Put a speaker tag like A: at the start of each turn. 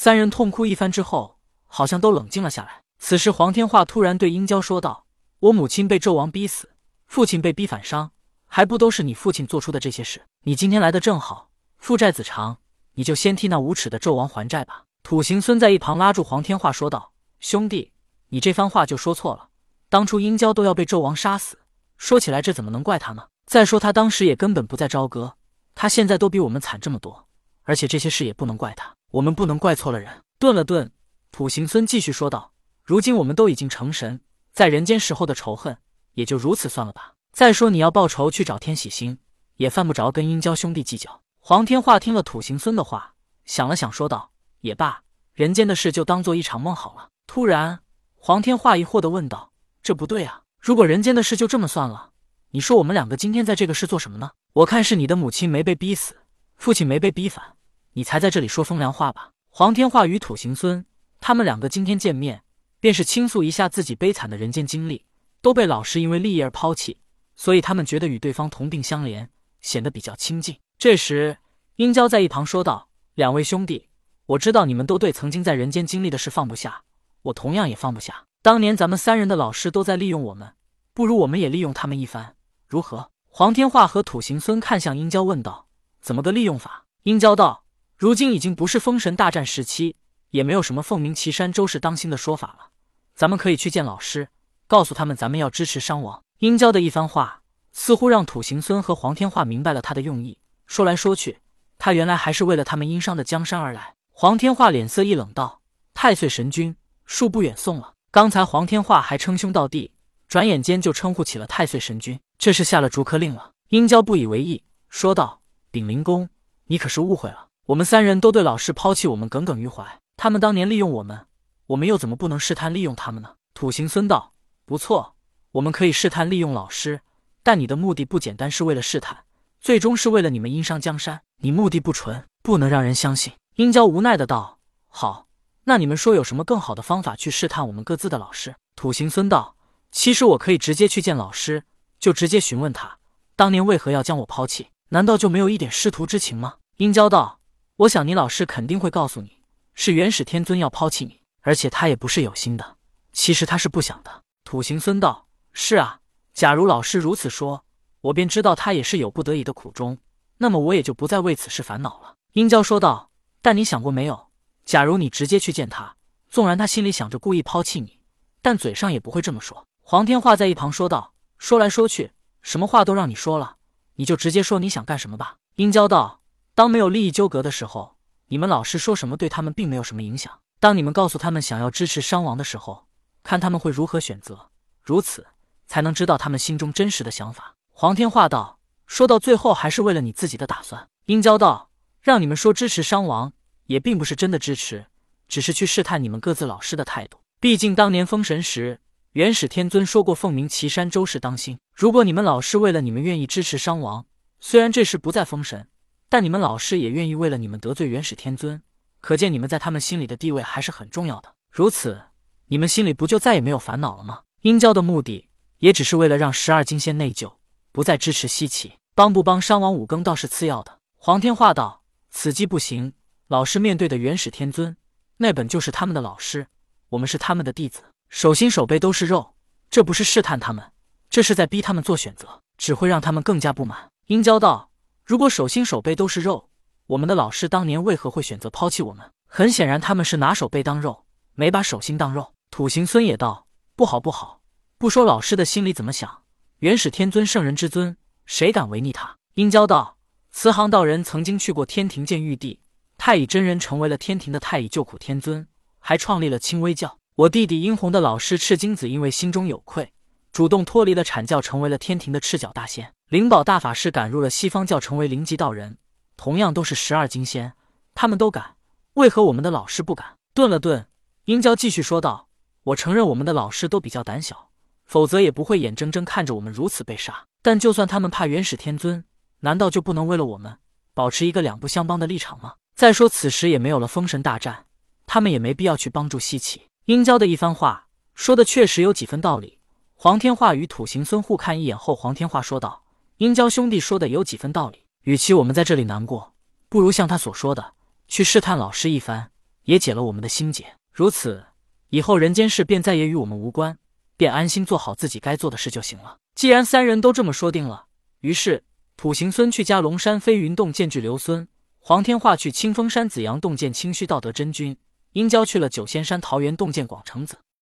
A: 三人痛哭一番之后，好像都冷静了下来。此时，黄天化突然对殷郊说道：“我母亲被纣王逼死，父亲被逼反伤，还不都是你父亲做出的这些事？你今天来的正好，父债子偿，你就先替那无耻的纣王还债吧。”土行孙在一旁拉住黄天化说道：“兄弟，你这番话就说错了。当初殷郊都要被纣王杀死，说起来这怎么能怪他呢？再说他当时也根本不在朝歌，他现在都比我们惨这么多，而且这些事也不能怪他，我们不能怪错了人。”顿了顿，土行孙继续说道：“如今我们都已经成神，在人间时候的仇恨也就如此算了吧。再说你要报仇去找天喜星，也犯不着跟殷郊兄弟计较。”黄天化听了土行孙的话，想了想，说道。也罢，人间的事就当做一场梦好了。突然，黄天化疑惑的问道：“这不对啊！如果人间的事就这么算了，你说我们两个今天在这个市做什么呢？我看是你的母亲没被逼死，父亲没被逼反，你才在这里说风凉话吧？”黄天化与土行孙他们两个今天见面，便是倾诉一下自己悲惨的人间经历，都被老师因为利益而抛弃，所以他们觉得与对方同病相怜，显得比较亲近。这时，殷郊在一旁说道：“两位兄弟。”我知道你们都对曾经在人间经历的事放不下，我同样也放不下。当年咱们三人的老师都在利用我们，不如我们也利用他们一番，如何？黄天化和土行孙看向殷郊，问道：“怎么个利用法？”殷郊道：“如今已经不是封神大战时期，也没有什么凤鸣岐山周氏当心的说法了。咱们可以去见老师，告诉他们咱们要支持商王。”殷郊的一番话，似乎让土行孙和黄天化明白了他的用意。说来说去，他原来还是为了他们殷商的江山而来。黄天化脸色一冷，道：“太岁神君，恕不远送了。刚才黄天化还称兄道弟，转眼间就称呼起了太岁神君，这是下了逐客令了。”殷郊不以为意，说道：“禀灵公，你可是误会了。我们三人都对老师抛弃我们耿耿于怀，他们当年利用我们，我们又怎么不能试探利用他们呢？”土行孙道：“不错，我们可以试探利用老师，但你的目的不简单是为了试探，最终是为了你们殷商江山。你目的不纯，不能让人相信。”殷郊无奈的道：“好，那你们说有什么更好的方法去试探我们各自的老师？”土行孙道：“其实我可以直接去见老师，就直接询问他，当年为何要将我抛弃？难道就没有一点师徒之情吗？”殷郊道：“我想你老师肯定会告诉你，是元始天尊要抛弃你，而且他也不是有心的，其实他是不想的。”土行孙道：“是啊，假如老师如此说，我便知道他也是有不得已的苦衷，那么我也就不再为此事烦恼了。”殷郊说道。但你想过没有？假如你直接去见他，纵然他心里想着故意抛弃你，但嘴上也不会这么说。黄天化在一旁说道：“说来说去，什么话都让你说了，你就直接说你想干什么吧。”殷郊道：“当没有利益纠葛的时候，你们老师说什么对他们并没有什么影响。当你们告诉他们想要支持商王的时候，看他们会如何选择，如此才能知道他们心中真实的想法。”黄天化道：“说到最后，还是为了你自己的打算。”殷郊道。让你们说支持商王，也并不是真的支持，只是去试探你们各自老师的态度。毕竟当年封神时，元始天尊说过凤鸣岐山周氏当心。如果你们老师为了你们愿意支持商王，虽然这时不在封神，但你们老师也愿意为了你们得罪元始天尊，可见你们在他们心里的地位还是很重要的。如此，你们心里不就再也没有烦恼了吗？殷郊的目的也只是为了让十二金仙内疚，不再支持西岐，帮不帮商王五更倒是次要的。黄天化道。此计不行。老师面对的元始天尊，那本就是他们的老师，我们是他们的弟子，手心手背都是肉，这不是试探他们，这是在逼他们做选择，只会让他们更加不满。殷郊道：“如果手心手背都是肉，我们的老师当年为何会选择抛弃我们？很显然，他们是拿手背当肉，没把手心当肉。”土行孙也道：“不好不好，不说老师的心里怎么想，元始天尊圣人之尊，谁敢违逆他？”殷郊道。慈航道人曾经去过天庭见玉帝，太乙真人成为了天庭的太乙救苦天尊，还创立了清微教。我弟弟殷红的老师赤精子因为心中有愧，主动脱离了阐教，成为了天庭的赤脚大仙。灵宝大法师赶入了西方教，成为灵极道人，同样都是十二金仙。他们都敢，为何我们的老师不敢？顿了顿，殷郊继续说道：“我承认我们的老师都比较胆小，否则也不会眼睁睁看着我们如此被杀。但就算他们怕元始天尊。”难道就不能为了我们保持一个两不相帮的立场吗？再说此时也没有了封神大战，他们也没必要去帮助西岐。殷郊的一番话说的确实有几分道理。黄天化与土行孙互看一眼后，黄天化说道：“殷郊兄弟说的有几分道理。与其我们在这里难过，不如像他所说的去试探老师一番，也解了我们的心结。如此，以后人间事便再也与我们无关，便安心做好自己该做的事就行了。既然三人都这么说定了，于是普行孙去加龙山飞云洞见巨留孙，黄天化去清风山紫阳洞见清虚道德真君，殷郊去了九仙山桃源洞见广成子。